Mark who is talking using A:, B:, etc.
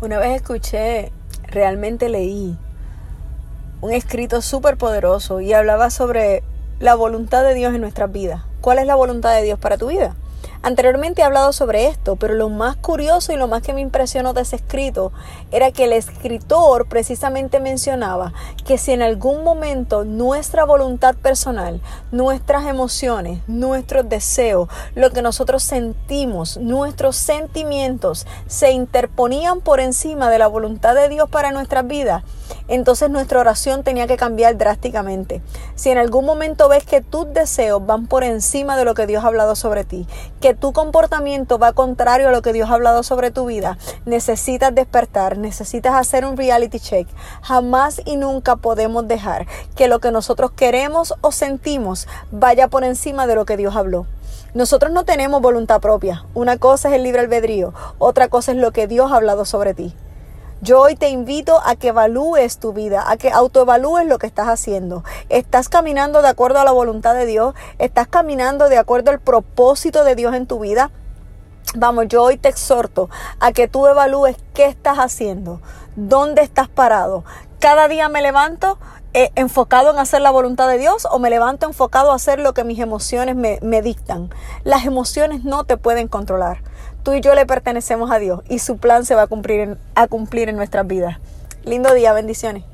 A: Una vez escuché, realmente leí un escrito súper poderoso y hablaba sobre la voluntad de Dios en nuestras vidas. ¿Cuál es la voluntad de Dios para tu vida? Anteriormente he hablado sobre esto, pero lo más curioso y lo más que me impresionó de ese escrito era que el escritor precisamente mencionaba que si en algún momento nuestra voluntad personal, nuestras emociones, nuestros deseos, lo que nosotros sentimos, nuestros sentimientos se interponían por encima de la voluntad de Dios para nuestras vidas, entonces nuestra oración tenía que cambiar drásticamente. Si en algún momento ves que tus deseos van por encima de lo que Dios ha hablado sobre ti, que tu comportamiento va contrario a lo que Dios ha hablado sobre tu vida, necesitas despertar, necesitas hacer un reality check. Jamás y nunca podemos dejar que lo que nosotros queremos o sentimos vaya por encima de lo que Dios habló. Nosotros no tenemos voluntad propia. Una cosa es el libre albedrío, otra cosa es lo que Dios ha hablado sobre ti. Yo hoy te invito a que evalúes tu vida, a que autoevalúes lo que estás haciendo. ¿Estás caminando de acuerdo a la voluntad de Dios? ¿Estás caminando de acuerdo al propósito de Dios en tu vida? Vamos, yo hoy te exhorto a que tú evalúes qué estás haciendo, dónde estás parado. Cada día me levanto eh, enfocado en hacer la voluntad de Dios o me levanto enfocado a hacer lo que mis emociones me, me dictan. Las emociones no te pueden controlar. Tú y yo le pertenecemos a Dios y su plan se va a cumplir en, a cumplir en nuestras vidas. Lindo día, bendiciones.